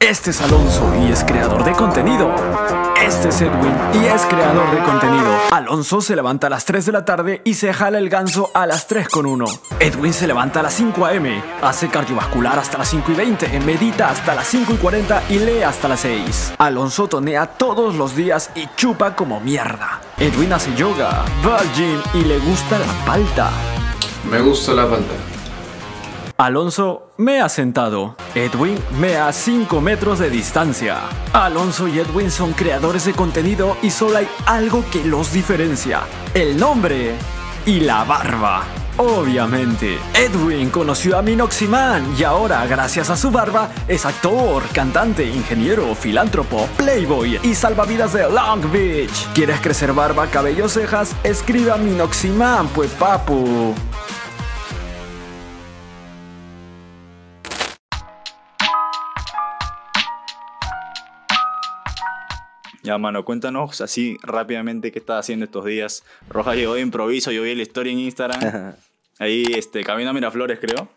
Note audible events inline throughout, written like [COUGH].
Este es Alonso y es creador de contenido. Este es Edwin y es creador de contenido. Alonso se levanta a las 3 de la tarde y se jala el ganso a las 3 con 1. Edwin se levanta a las 5 am, hace cardiovascular hasta las 5 y 20, medita hasta las 5 y 40 y lee hasta las 6. Alonso tonea todos los días y chupa como mierda. Edwin hace yoga, va al gym y le gusta la palta. Me gusta la falta. Alonso me ha sentado. Edwin me a 5 metros de distancia. Alonso y Edwin son creadores de contenido y solo hay algo que los diferencia. El nombre y la barba. Obviamente, Edwin conoció a Minoximan y ahora, gracias a su barba, es actor, cantante, ingeniero, filántropo, playboy y salvavidas de Long Beach. ¿Quieres crecer barba, cabello, cejas? Escribe a Minoximan, pues papu. Ya, mano, cuéntanos así rápidamente qué estás haciendo estos días. Rojas llegó de improviso, yo vi la historia en Instagram. Ahí, este, camino a Miraflores, creo.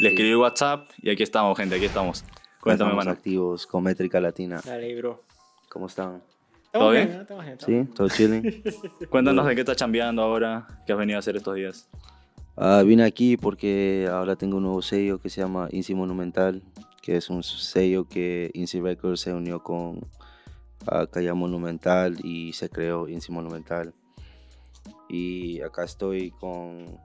Le escribí WhatsApp y aquí estamos, gente, aquí estamos. Cuéntame, Estamos mano. activos con Métrica Latina. Dale, bro. ¿Cómo están? ¿Todo bien? ¿Sí? ¿Todo chilling? [LAUGHS] Cuéntanos de qué estás chambeando ahora, qué has venido a hacer estos días. Ah, vine aquí porque ahora tengo un nuevo sello que se llama Inci Monumental, que es un sello que Inci Records se unió con ah, Calla Monumental y se creó Inci Monumental. Y acá estoy con,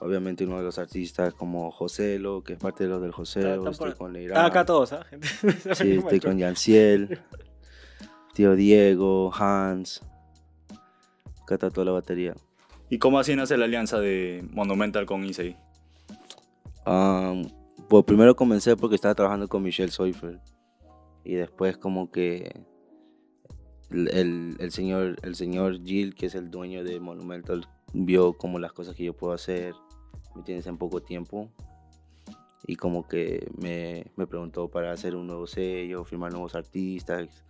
obviamente, uno de los artistas como Joselo, que es parte de los del Joselo. Estoy por- con Leirán. Acá todos, [LAUGHS] gente? Sí, estoy con Yanciel, tío Diego, Hans. Acá está toda la batería. ¿Y cómo así nace la alianza de Monumental con Isei? Um, pues primero comencé porque estaba trabajando con Michelle Seufer. Y después como que el, el- señor, el señor Gil, que es el dueño de Monumental, vio como las cosas que yo puedo hacer, ¿me entiendes? En poco tiempo. Y como que me, me preguntó para hacer un nuevo sello, firmar nuevos artistas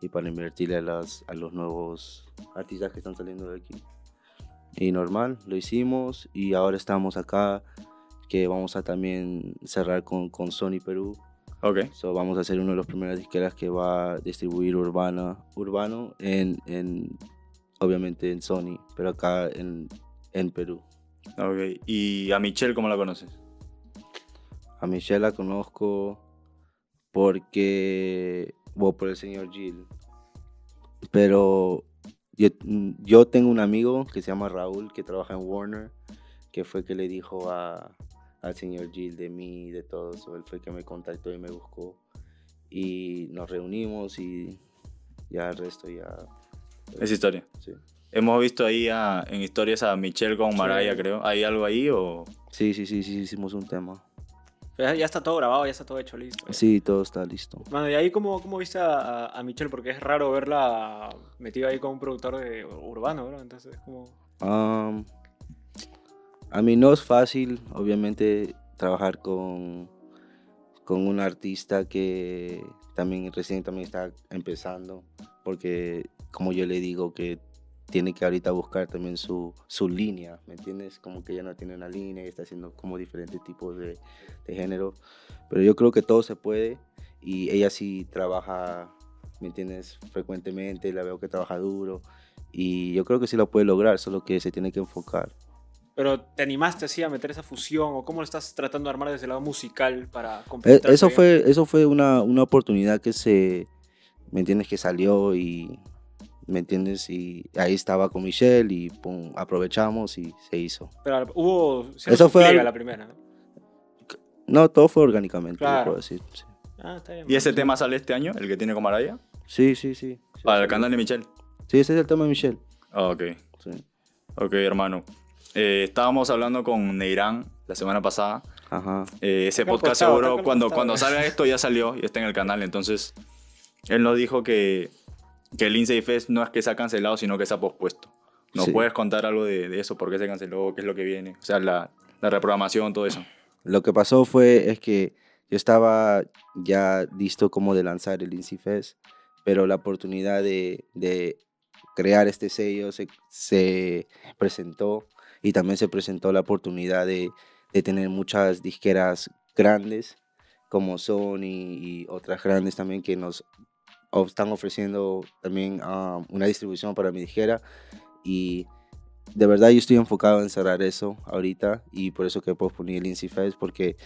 y para invertirle a, las, a los nuevos artistas que están saliendo de aquí. Y normal, lo hicimos y ahora estamos acá que vamos a también cerrar con, con Sony Perú. Ok. So, vamos a ser uno de los primeros disqueras que va a distribuir Urbana, Urbano en, en, obviamente en Sony, pero acá en, en Perú. Ok. ¿Y a Michelle cómo la conoces? A Michelle la conozco porque, bueno, por el señor Gil. Pero yo, yo tengo un amigo que se llama Raúl, que trabaja en Warner, que fue que le dijo a, al señor Gil de mí, de todo eso. Él fue que me contactó y me buscó. Y nos reunimos y ya el resto ya... Esa historia. Sí, Hemos visto ahí a- en historias a Michelle con Maraya, creo. ¿Hay algo ahí o...? sí, sí, sí, sí, hicimos un tema. Ya, ya está todo grabado, ya está todo hecho, listo. Sí, todo está listo. Mano, ¿y ahí cómo, cómo viste a, a Michelle? Porque es raro verla metida ahí con un productor de urbano, bro. Entonces, como... Am, a mí no es fácil, obviamente, trabajar con, con un artista que también recién también está empezando, porque como yo le digo que tiene que ahorita buscar también su, su línea, ¿me entiendes? Como que ya no tiene una línea y está haciendo como diferentes tipos de, de género, pero yo creo que todo se puede y ella sí trabaja, ¿me entiendes? Frecuentemente, la veo que trabaja duro y yo creo que sí lo puede lograr, solo que se tiene que enfocar. Pero ¿te animaste así a meter esa fusión? ¿O cómo lo estás tratando de armar desde el lado musical para Eh, complementar? Eso fue, eso fue una, una oportunidad que se, ¿me entiendes? Que salió y, ¿me entiendes? Y ahí estaba con Michelle y pum, aprovechamos y se hizo. Pero hubo... Eso fue la primera, ¿no? No, todo fue orgánicamente, Claro. puedo decir. Sí, Ah, está bien. ¿Y ese tema sale este año, el que tiene con Maraya? sí, sí. sí, sí, Para el sí. canal de Michelle. Sí, ese es el tema de Michelle. Ah, ok. Sí. Ok, hermano. Eh, estábamos hablando con Neirán la semana pasada. Ajá. Eh, ese podcast costado, seguro, cuando, cuando salga esto ya salió y está en el canal. Entonces, él nos dijo que, que el Lindsay Fest no es que se ha cancelado, sino que se ha pospuesto. ¿Nos Sí. puedes contar algo de, de eso? ¿Por qué se canceló? ¿Qué es lo que viene? O sea, la, la reprogramación, todo eso. Lo que pasó fue es que yo estaba ya listo como de lanzar el Inci Fest, pero la oportunidad de, de crear este sello se, se presentó y también se presentó la oportunidad de, de tener muchas disqueras grandes como Sony y otras grandes también que nos están ofreciendo también ah, una distribución para mi dijera y de verdad yo estoy enfocado en cerrar eso ahorita y por eso que posponí el Inci Fest porque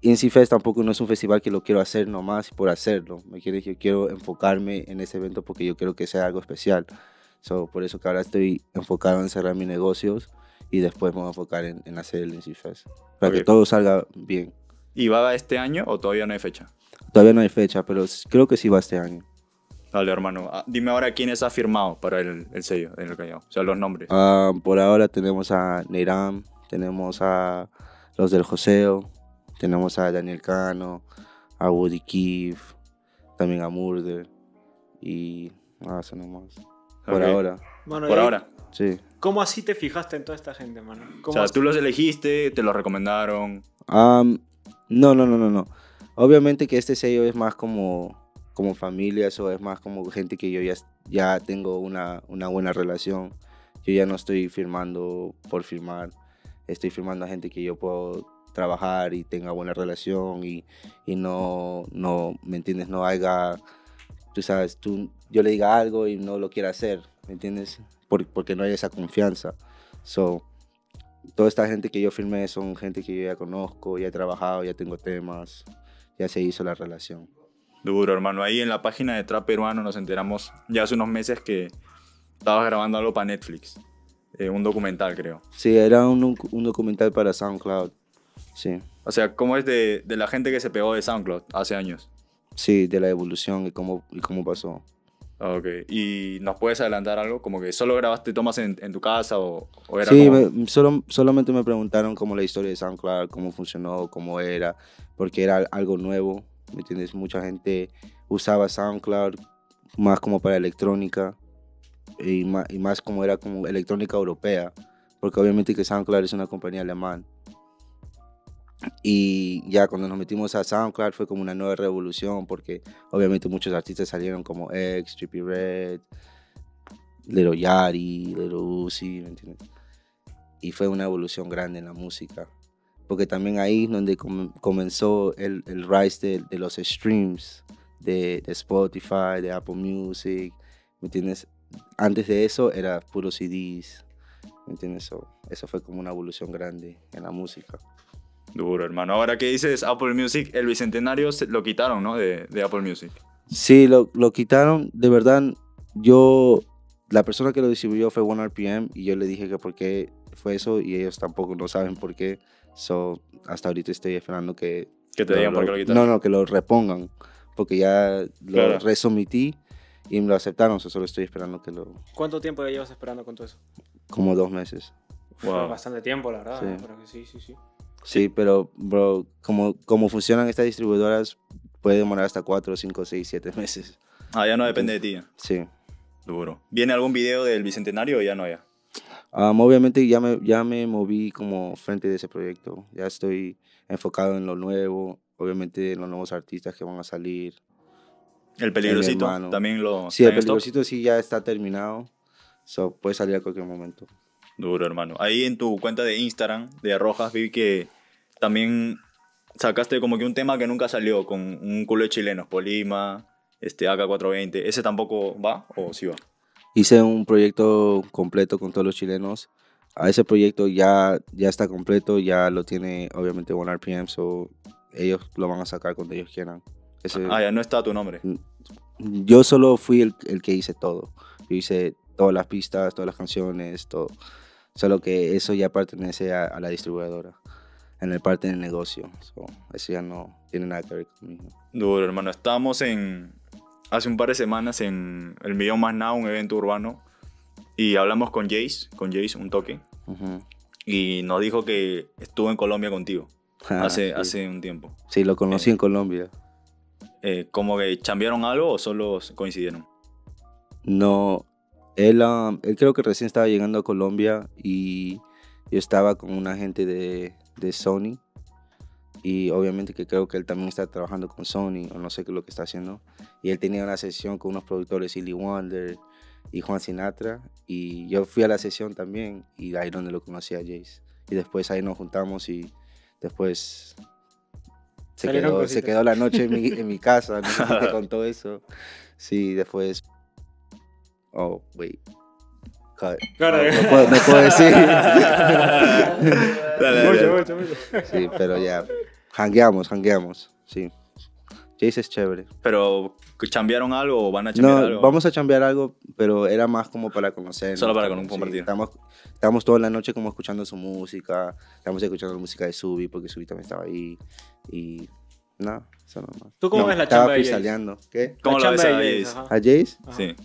Inci Fest tampoco no es un festival que lo quiero hacer nomás por hacerlo, me quiere yo quiero enfocarme en ese evento porque yo quiero que sea algo especial. So, por eso que ahora estoy enfocado en cerrar mis negocios y después me voy a enfocar en, en hacer el Inci Fest para Ok. que todo salga bien. ¿Y va este año o todavía no hay fecha? Todavía no hay fecha, pero creo que sí va este año. Dale, hermano. Ah, dime ahora quiénes ha firmado para el, el sello en el Callao. O sea, los nombres. Ah, por ahora tenemos a Neiram, tenemos a los del Joseo, tenemos a Daniel Cano, a Woody Keefe, también a Murder y nada, eso nomás. Por Ok. ahora, Mano, Por ahora. sí. ¿Cómo así te fijaste en toda esta gente, mano? O ¿Cómo sea, así? tú los elegiste, te los recomendaron. Am, no, no, no, no, no. Obviamente que este sello es más como, como familia, eso es más como gente que yo ya, ya tengo una, una buena relación. Yo ya no estoy firmando por firmar, estoy firmando a gente que yo puedo trabajar y tenga buena relación y, y no, no, ¿me entiendes? No haya, tú sabes, tú, yo le diga algo y no lo quiera hacer, ¿me entiendes? Por- porque no hay esa confianza. So, toda esta gente que yo firmé son gente que yo ya conozco, ya he trabajado, ya tengo temas, ya se hizo la relación. Duro, hermano. Ahí en la página de Trap Peruano nos enteramos ya hace unos meses que estabas grabando algo para Netflix. Eh, un documental, creo. Sí, era un, un documental para SoundCloud. Sí, O sea, ¿cómo es de, de la gente que se pegó de SoundCloud hace años? sí, de la evolución y cómo, y cómo pasó. Ah, Ok. ¿Y nos puedes adelantar algo? Como que solo grabaste tomas en, en tu casa o, o era Sí, como... me- solo, solamente me preguntaron cómo la historia de SoundCloud, cómo funcionó, cómo era, porque era algo nuevo, ¿me entiendes? Mucha gente usaba SoundCloud más como para electrónica y más, y más como era como electrónica europea, porque obviamente que SoundCloud es una compañía alemana. Y ya cuando nos metimos a SoundCloud fue como una nueva revolución, porque obviamente muchos artistas salieron como X, Trippie Red, Little Yachty, Little Uzi, ¿me entiendes? Y fue una evolución grande en la música. Porque también ahí es donde com- comenzó el, el rise de, de los streams, de, de Spotify, de Apple Music, ¿me entiendes? Antes de eso era puro CDs, ¿me entiendes? So, eso fue como una evolución grande en la música. Duro, hermano. Ahora que dices Apple Music, el Bicentenario se- lo quitaron, ¿no? De, de Apple Music. Sí, lo, lo quitaron. De verdad, yo, la persona que lo distribuyó fue OneRPM y yo le dije que por qué fue eso y ellos tampoco no saben por qué. So, hasta ahorita estoy esperando que... Que te digan por qué lo quitaron. No, no, que lo repongan. Porque ya lo Claro. resomití y me lo aceptaron. so solo estoy esperando que lo... ¿Cuánto tiempo ya llevas esperando con todo eso? Como dos meses. Fue Wow. bastante tiempo, la verdad. Sí. Pero que sí, sí, sí. Sí, pero, bro, como, como funcionan estas distribuidoras, puede demorar hasta cuatro, cinco, seis, siete meses. Ah, ya no depende de ti. Sí. Duro. ¿Viene algún video del Bicentenario o ya no ya? Am, obviamente ya me, ya me moví como frente de ese proyecto. Ya estoy enfocado en lo nuevo, obviamente en los nuevos artistas que van a salir. El peligrosito también lo... Sí, el stock? peligrosito sí ya está terminado. So, puede salir a cualquier momento. Duro, hermano. Ahí en tu cuenta de Instagram de Rojas vi que también sacaste como que un tema que nunca salió con un culo de chilenos, Polima, este AK420. ¿Ese tampoco va o sí va? Hice un proyecto completo con todos los chilenos. A ese proyecto ya, ya está completo, ya lo tiene obviamente OneRPM, so ellos lo van a sacar cuando ellos quieran. Ese- Ah, ya no está tu nombre. yo solo fui el, el que hice todo. Yo hice todas las pistas, todas las canciones, todo. Solo que eso ya pertenece a, a la distribuidora, en el parte del negocio. So, eso ya no tiene nada que ver conmigo. Duro, hermano. Estábamos en. Hace un par de semanas en el Millón Más Now, un evento urbano. Y hablamos con Jace, con Jace, un toque. Ujú. Y nos dijo que estuvo en Colombia contigo Ah, hace, sí. hace un tiempo. Sí, lo conocí en Colombia. Eh, ¿Como que cambiaron algo o solo coincidieron? No, él, um, él creo que recién estaba llegando a Colombia y yo estaba con una gente de, de Sony. Y obviamente que creo que él también está trabajando con Sony o no sé qué es lo que está haciendo. Y él tenía una sesión con unos productores, Silly Wonder y Juan Sinatra. Y yo fui a la sesión también y ahí donde lo conocí a Jace. Y después ahí nos juntamos y después se quedó, se quedó la noche en mi, en mi casa, no sé si te [LAUGHS] contó eso. Sí, después... Oh, wait. Cut. No, no puedo, no puedo decir. [LAUGHS] Dale, dale, Mucho, dale. mucho, mucho. Sí, pero ya. Hangueamos, hangueamos. Sí. Jace es chévere. Pero, ¿chambearon algo o van a chambear No, algo? vamos a chambear algo, pero era más como para conocer. Solo para con- compartir. Estamos, estamos toda la noche como escuchando su música. Estamos escuchando la música de Subi, porque Subi también estaba ahí. Y nada, eso nomás. ¿Tú cómo No, ves la estaba chamba de Jace? ¿Qué? ¿Cómo La lo ves a de Jace? ajá. ¿A Jace? Ajá. Sí.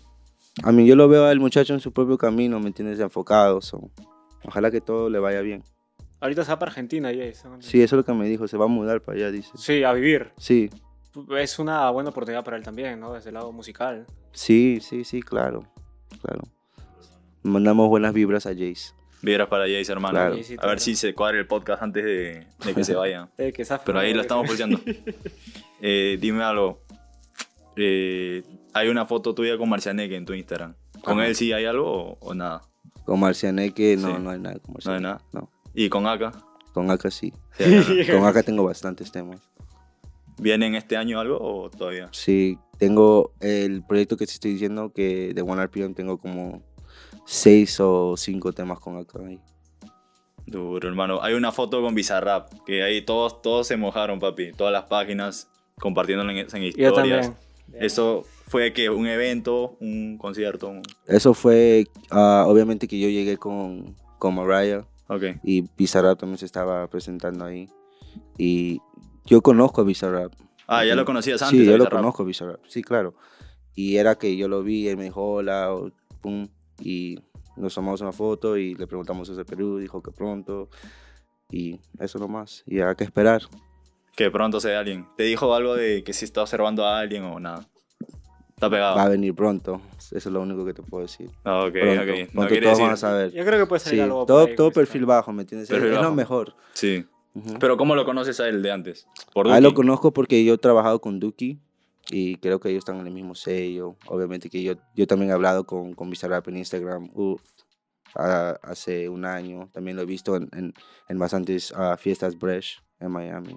A mí yo lo veo al muchacho en su propio camino, ¿me entiendes? Enfocado. so, Ojalá que todo le vaya bien. Ahorita se va para Argentina, Jace. Sí, eso es lo que me dijo. Se va a mudar para allá, dice. Sí, a vivir. Sí, Es una buena oportunidad para él también, ¿no? Desde el lado musical. sí, sí, sí, claro. Claro. Mandamos buenas vibras a Jace. Vibras para Jace, hermano. Claro. Sí, sí, a ver si se cuadra el podcast antes de, de que se vaya. [LAUGHS] Eh, que Pero ahí la estamos pulseando. [LAUGHS] Eh, dime algo. Eh, hay una foto tuya con Marcianeque en tu Instagram. ¿Con él sí hay algo o, o nada? Con Marcianeque no, Sí. no hay nada. Con No hay nada. No. ¿Y con Aka? Con Aka sí. Sí. [LAUGHS] Con Aka tengo bastantes temas. ¿Vienen este año algo o todavía? Sí, tengo el proyecto que te estoy diciendo que de One RPM tengo como seis o cinco temas con Aka ahí. Duro, hermano. Hay una foto con Bizarrap, que ahí todos, todos se mojaron, papi. Todas las páginas compartiéndolo en, en Yo historias. también. Eso fue que un evento, un concierto. Eso fue, ah, obviamente que yo llegué con, con Mariah Ok. y Bizarrap también se estaba presentando ahí. Y yo conozco a Bizarrap. Ah, ya lo conocías antes. Sí, a yo lo conozco, Bizarrap. Sí, claro. Y era que yo lo vi, él me dijo hola, pum, y nos tomamos una foto y le preguntamos desde Perú, dijo que pronto. Y eso nomás. Y hay que esperar. Que pronto sea alguien. ¿Te dijo algo de que si está observando a alguien o nada? Está pegado. Va a venir pronto. Eso es lo único que te puedo decir. Ah, ok, pronto, ok. No quiere todos decir. van a saber. Yo creo que puede salir Sí, algo. todo, ahí, todo perfil bajo, ¿me entiendes? Perfil es bajo. lo mejor. Sí. Ujú. Pero ¿cómo lo conoces a él de antes? Por A él lo conozco porque yo he trabajado con Duki y creo que ellos están en el mismo sello. Obviamente que yo, yo también he hablado con, con Bizarrap en Instagram uf, a- hace un año. También lo he visto en, en, en bastantes ah, fiestas Bresh en Miami.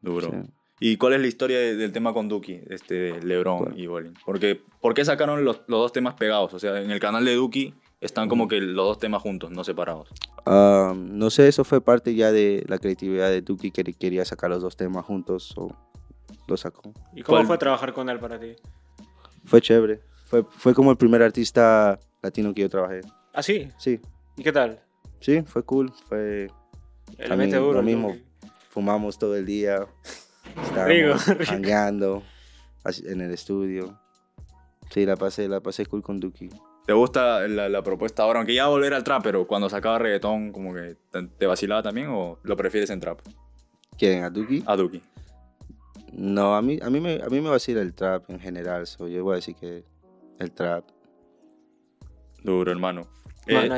Duro. Sí. ¿Y cuál es la historia de- del tema con Duki, este, LeBron ¿Cuál? y Bolin? Porque, ¿Por qué sacaron los, los dos temas pegados? O sea, en el canal de Duki están como que los dos temas juntos, no separados. Ah, no sé, eso fue parte ya de la creatividad de Duki que quería sacar los dos temas juntos o lo sacó. ¿Y cómo ¿Cuál? fue trabajar con él para ti? Fue chévere. Fue, fue como el primer artista latino que yo trabajé. ¿Ah, sí? Sí, ¿Y qué tal? sí, fue cool. Fue mete duro. lo el mismo. Duki. fumamos todo el día, estábamos así- en el estudio. Sí, la pasé, la pasé cool con Duki. ¿Te gusta la, la propuesta ahora? Aunque ya volver al trap, pero cuando sacaba reggaetón, como que te, te vacilaba también o lo prefieres en trap? ¿Quién? ¿A Duki? A Duki. No, a mí, a mí me, a mí me vacila el trap en general, so yo voy a decir que el trap. Duro, hermano. Eh,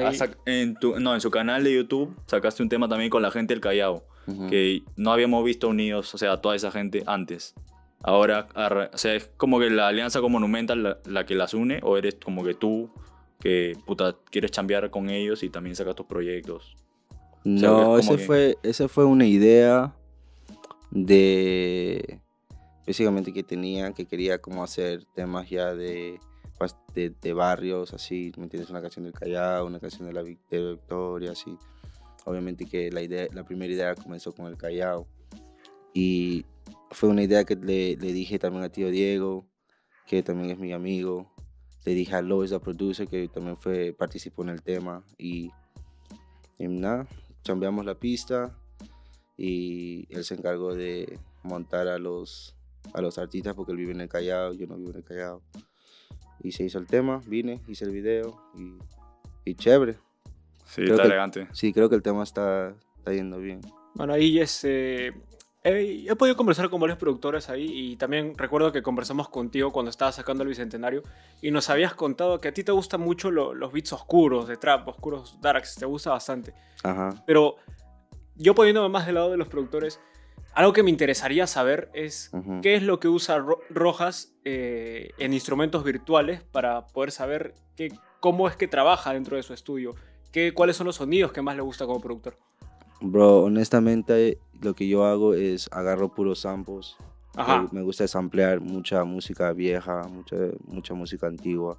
en tu, no, en su canal de YouTube sacaste un tema también con la gente del Callao, Que no habíamos visto unidos, o sea, toda esa gente antes. Ahora, o sea, es como que la alianza con Monumental la, la que las une, o eres como que tú, que puta, quieres chambear con ellos y también sacas tus proyectos. sea, No, ese que- fue, esa fue una idea de básicamente que tenía, que quería como hacer temas ya de, de, de barrios, así, ¿me entiendes? Una canción del Callao, una canción de la Victoria, así. Obviamente que la, idea, la primera idea comenzó con el Callao. Y fue una idea que le, le dije también a tío Diego, que también es mi amigo. Le dije a Lois, la producer, que también fue, participó en el tema. Y, y nada, chambeamos la pista y él se encargó de montar a los, a los artistas porque él vive en el Callao, yo no vivo en el Callao. Y se hizo el tema, vine, hice el video y chévere. Sí, Creo está que- elegante. Sí, creo que el tema está, está yendo bien. Bueno, ahí este, he, he podido conversar con varios productores ahí y también recuerdo que conversamos contigo cuando estabas sacando el Bicentenario y nos habías contado que a ti te gustan mucho lo- los beats oscuros, de trap, oscuros darks, te gusta bastante. Ajá. Pero yo poniéndome más del lado de los productores, algo que me interesaría saber es ujú. qué es lo que usa Ro- Rojas eh, en instrumentos virtuales para poder saber qué, cómo es que trabaja dentro de su estudio, qué, cuáles son los sonidos que más le gusta como productor. Bro, honestamente, lo que yo hago es agarro puros samples. Ajá. Me, me gusta samplear mucha música vieja, mucha, mucha música antigua.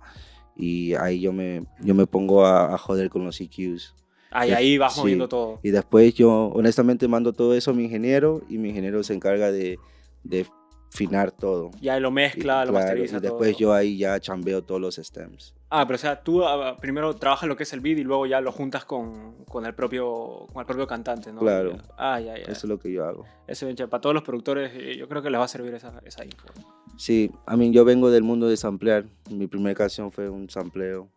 Y ahí yo me, yo me pongo a, a joder con los EQs. Ahí, Y- ahí vas sí. moviendo todo. Y después yo, honestamente, mando todo eso a mi ingeniero y mi ingeniero se encarga de, de finar todo. Ya lo Y, mezcla, lo claro, masteriza y después todo. yo ahí ya chambeo todos los stems. Ah, pero o sea, tú ah, primero trabajas lo que es el beat y luego ya lo juntas con, con el, propio, con el propio cantante, ¿no? Claro. Ah, ya, ya. Eso es lo que yo hago. Eso, bien chévere. para todos los productores, eh, yo creo que les va a servir esa, esa info. Sí, a mí yo vengo del mundo de samplear. Mi primera canción fue un sampleo.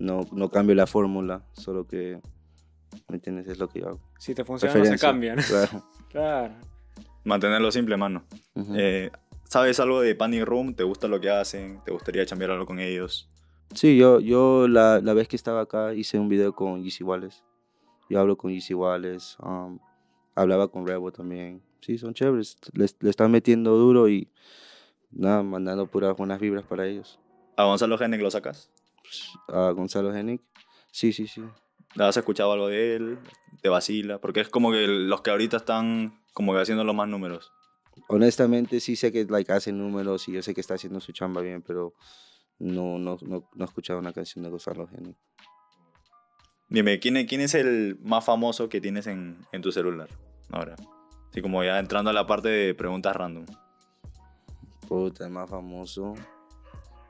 No, no cambio la fórmula, solo que, ¿me entiendes? Es lo que yo hago. Si te funciona, no se Preferencia, cambian. Claro. [LAUGHS] claro. Mantenerlo simple, mano. Ujú. Eh, ¿Sabes algo de Panic Room? ¿Te gusta lo que hacen? ¿Te gustaría chambear algo con ellos? Sí, yo, yo la, la vez que estaba acá hice un video con Yeezy Wallace. Yo hablo con Yeezy Wallace. um, hablaba con Rebo también. Sí, son chéveres. Le, le están metiendo duro y nada, mandando puras buenas vibras para ellos. ¿A Gonzalo Hennig lo sacas? A Gonzalo Hennig. Sí, sí, sí. ¿Has escuchado algo de él? ¿Te vacila? Porque es como que los que ahorita están como que haciendo los más números. Honestamente, sí sé que like, hace números y yo sé que está haciendo su chamba bien, pero no, no, no, no he escuchado una canción de Gonzalo Hennig. Dime, ¿quién es, quién es el más famoso que tienes en, en tu celular ahora? Así como ya entrando a la parte de preguntas random. Puta, el más famoso.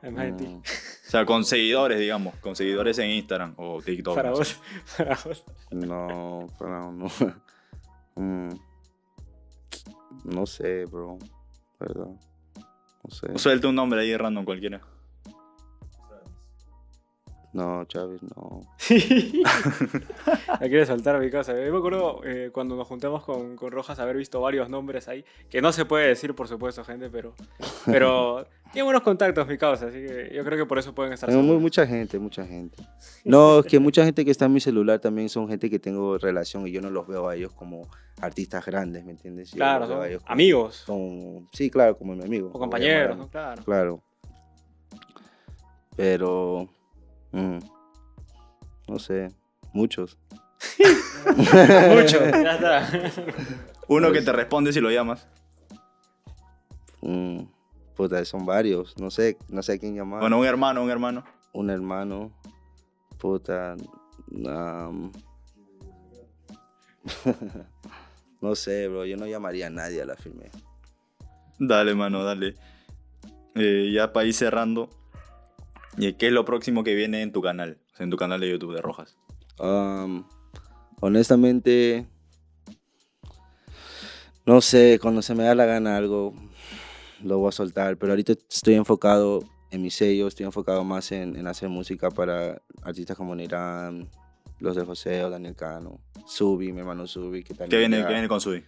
Imagínate. mm, O sea, con seguidores, digamos. Con seguidores en Instagram o TikTok. Para no sé. vos. [LAUGHS] Para vos. No, para no. [LAUGHS] Mm, no sé, bro. ¿Verdad? No sé. Suelta un nombre ahí random cualquiera. No, Chávez, no. [LAUGHS] La quiere soltar a mi casa. Yo me acuerdo eh, cuando nos juntamos con, con Rojas haber visto varios nombres ahí, que no se puede decir, por supuesto, gente, pero, [LAUGHS] pero tiene buenos contactos mi causa, así que yo creo que por eso pueden estar seguros. mucha gente, mucha gente. No, es que mucha gente que está en mi celular también son gente que tengo relación y yo no los veo a ellos como artistas grandes, ¿me entiendes? Yo Claro, son como- amigos como- sí, claro, como mi amigo. o compañeros. ¿no? Claro. Claro. Pero. Mm, no sé. Muchos. Mucho, ya está. Uno que Pues- te responde si lo llamas. Mm, puta, son varios. No sé, no sé a quién llamar. Bueno, un hermano, un hermano. Un hermano. Puta. [LAUGHS] no sé, bro. Yo no llamaría a nadie a la firme. Dale, mano, dale. Eh, ya para ir cerrando. ¿Y qué es lo próximo que viene en tu canal? En tu canal de YouTube de Rojas. Am, honestamente, no sé, cuando se me da la gana algo, lo voy a soltar, pero ahorita estoy enfocado en mi sello, estoy enfocado más en, en hacer música para artistas como Nirán, los de José Daniel Cano, Subi, mi hermano Subi, que ¿Qué viene, ya- qué viene con Sui?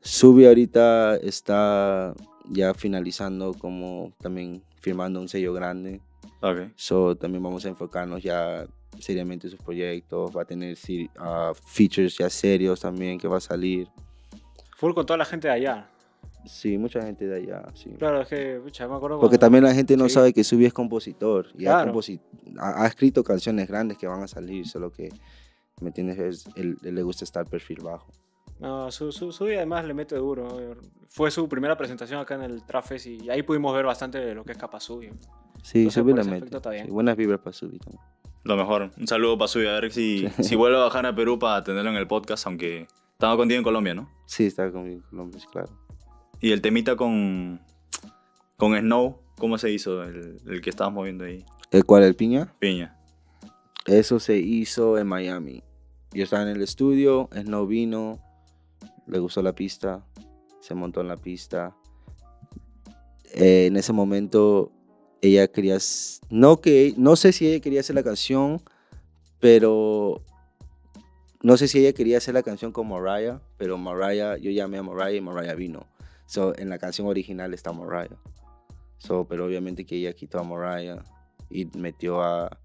Subi ahorita está ya finalizando como también firmando un sello grande. Ok. So, también vamos a enfocarnos ya seriamente en sus proyectos. Va a tener ah, features ya serios también que va a salir. Full con toda la gente de allá. Sí, mucha gente de allá, sí. Claro, es que, pucha, me acuerdo Porque cuando- también la gente no Sí. sabe que Subi es compositor. Y ha, Claro. composi- ha, ha escrito canciones grandes que van a salir, solo que, ¿me entiendes? Es- él, él le gusta estar perfil bajo. No, su, su, su además le mete duro. Fue su primera presentación acá en el Trafes y ahí pudimos ver bastante de lo que es capaz suyo. Sí, Entonces, por la bien. Sí, buenas vibras para Subi también. Lo mejor. Un saludo para Sui. A ver si, si vuelve a bajar a Perú para tenerlo en el podcast, aunque estaba contigo en Colombia, ¿no? Sí, está con Colombia, claro. Y el temita con, con Snow, ¿cómo se hizo? El, el que estabas moviendo ahí. ¿El cual, el piña? Piña. Eso se hizo en Miami. Yo estaba en el estudio, Snow vino, le gustó la pista, se montó en la pista. Eh, en ese momento ella quería, no que, no sé si ella quería hacer la canción, pero no sé si ella quería hacer la canción con Mariah, pero Mariah, yo llamé a Mariah y Mariah vino. So, en la canción original está Mariah. So, pero obviamente que ella quitó a Mariah y metió a,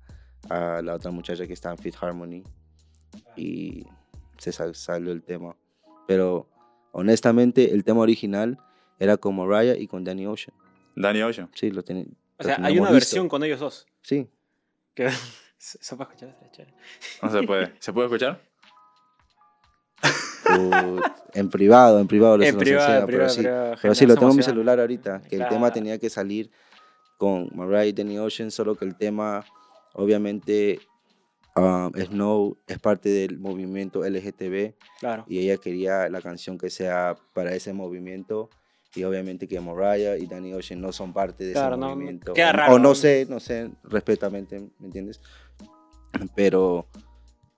a la otra muchacha que está en Fit Harmony y se sal- salió el tema. Pero honestamente el tema original era con Mariah y con Danny Ocean. Danny Ocean. Sí, lo tiene. O lo sea, hay una versión con ellos dos. Sí, [LAUGHS] Que eso para escuchar estaría chévere. No se puede. ¿Se puede escuchar? [LAUGHS] Put, en privado, en privado les En privado, en pero privado, sí, pero sí, lo tengo en mi celular ahorita, que el tema Claro. tenía que salir con Mariah y Danny Ocean, solo que el tema, obviamente, um, Snow es parte del movimiento LGTB Claro. y ella quería la canción que sea para ese movimiento y obviamente que Mariah y Danny Ocean no son parte de Claro, ese no, movimiento. queda o, raro, o no ¿no? sé, no sé, respetamente, ¿me entiendes? Pero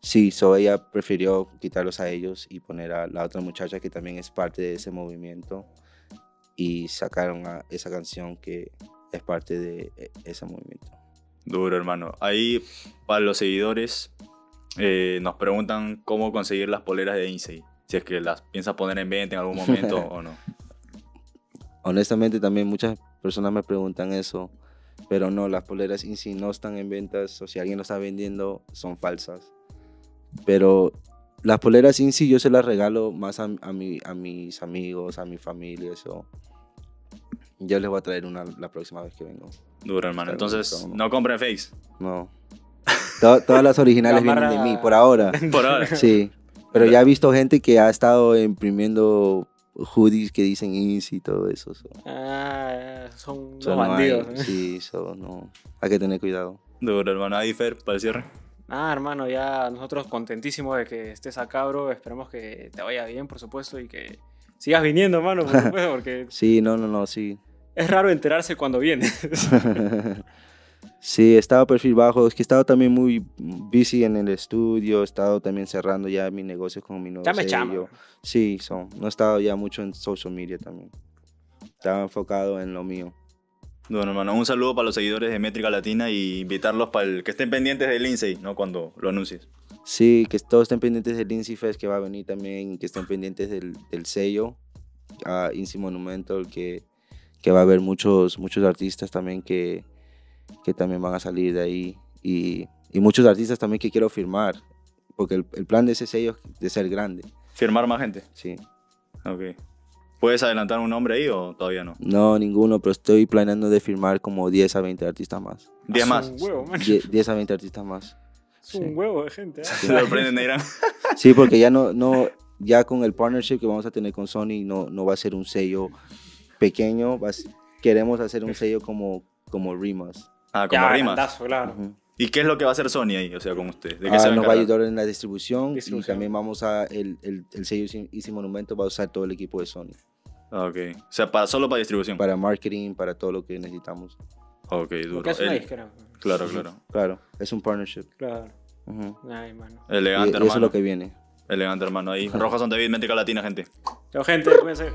sí, so ella prefirió quitarlos a ellos y poner a la otra muchacha que también es parte de ese movimiento y sacaron a esa canción que es parte de e- ese movimiento. Duro, hermano. Ahí, para los seguidores, eh, nos preguntan cómo conseguir las poleras de Insei. Si es que las piensas poner en venta en algún momento [LAUGHS] o no. Honestamente también muchas personas me preguntan eso, pero no, las poleras Insi no están en ventas o si alguien lo está vendiendo son falsas. Pero las poleras Insi yo se las regalo más a, a, mi- a mis amigos, a mi familia, eso. Yo les voy a traer una la próxima vez que vengo. Duro, hermano. Entonces, no compren fakes. No. To- todas las originales La vienen de mí, por ahora. Por ahora. Sí. Pero ya he visto gente que ha estado imprimiendo hoodies que dicen Insi y todo eso. so. Ah, son So, los no hay- bandidos. ¿eh? sí, so, no. Hay que tener cuidado. Duro, hermano. Ahí, Fer, para el cierre. Ah, hermano, ya nosotros contentísimos de que estés acá, bro. Esperemos que te vaya bien, por supuesto, y que sigas viniendo, hermano, por [LAUGHS] supuesto, porque Sí, no, no, no, sí. es raro enterarse cuando vienes. [LAUGHS] sí, he estado perfil bajo. Es que he estado también muy busy en el estudio. He estado también cerrando ya mi negocio con mi nuevo Ya me sello. chama. Sí, so, no he estado ya mucho en social media también. Estaba enfocado en lo mío. Bueno, hermano, un saludo para los seguidores de Métrica Latina y invitarlos para el, que estén pendientes del Insei, ¿no? Cuando lo anuncies. Sí, que todos estén pendientes del Inci Fest que va a venir también, y que estén pendientes del, del sello, a Inci Monumental, que, que va a haber muchos, muchos artistas también que, que también van a salir de ahí, y, y muchos artistas también que quiero firmar, porque el, el plan de ese sello es de ser grande, ¿Firmar más gente? sí. Ok. ¿Puedes adelantar un nombre ahí o todavía no? No, ninguno, pero estoy planeando de firmar como 10 a 20 artistas más. ¿Diez Es más? un huevo, man. 10, 10 a 20 artistas más. Es un huevo de gente. ¿eh? Se sorprenden, dirán. [LAUGHS] Sí, porque ya no, no, ya con el partnership que vamos a tener con Sony, no, no va a ser un sello pequeño, va a queremos hacer un sello como, como Rimas. Ah, como Ya, rimas. grandazo, claro. ¿Y qué es lo que va a hacer Sony ahí? O sea, con ustedes. ¿De qué Ah, se va a nos va a ayudar en la distribución, y también vamos a, el, el, el sello Easy- Monumento va a usar todo el equipo de Sony, Ah, Ok. O sea, para, solo para distribución. para marketing, para todo lo que necesitamos. Ok, duro. Porque es una El- disquera. Claro, claro. Claro, es un partnership. Claro. Ay, mano. Y, y Elegante, eso hermano. es lo que viene. Elegante, hermano. Ahí. Rojas Sontevid, Métrica Latina, gente. Chao, gente. Cuídense.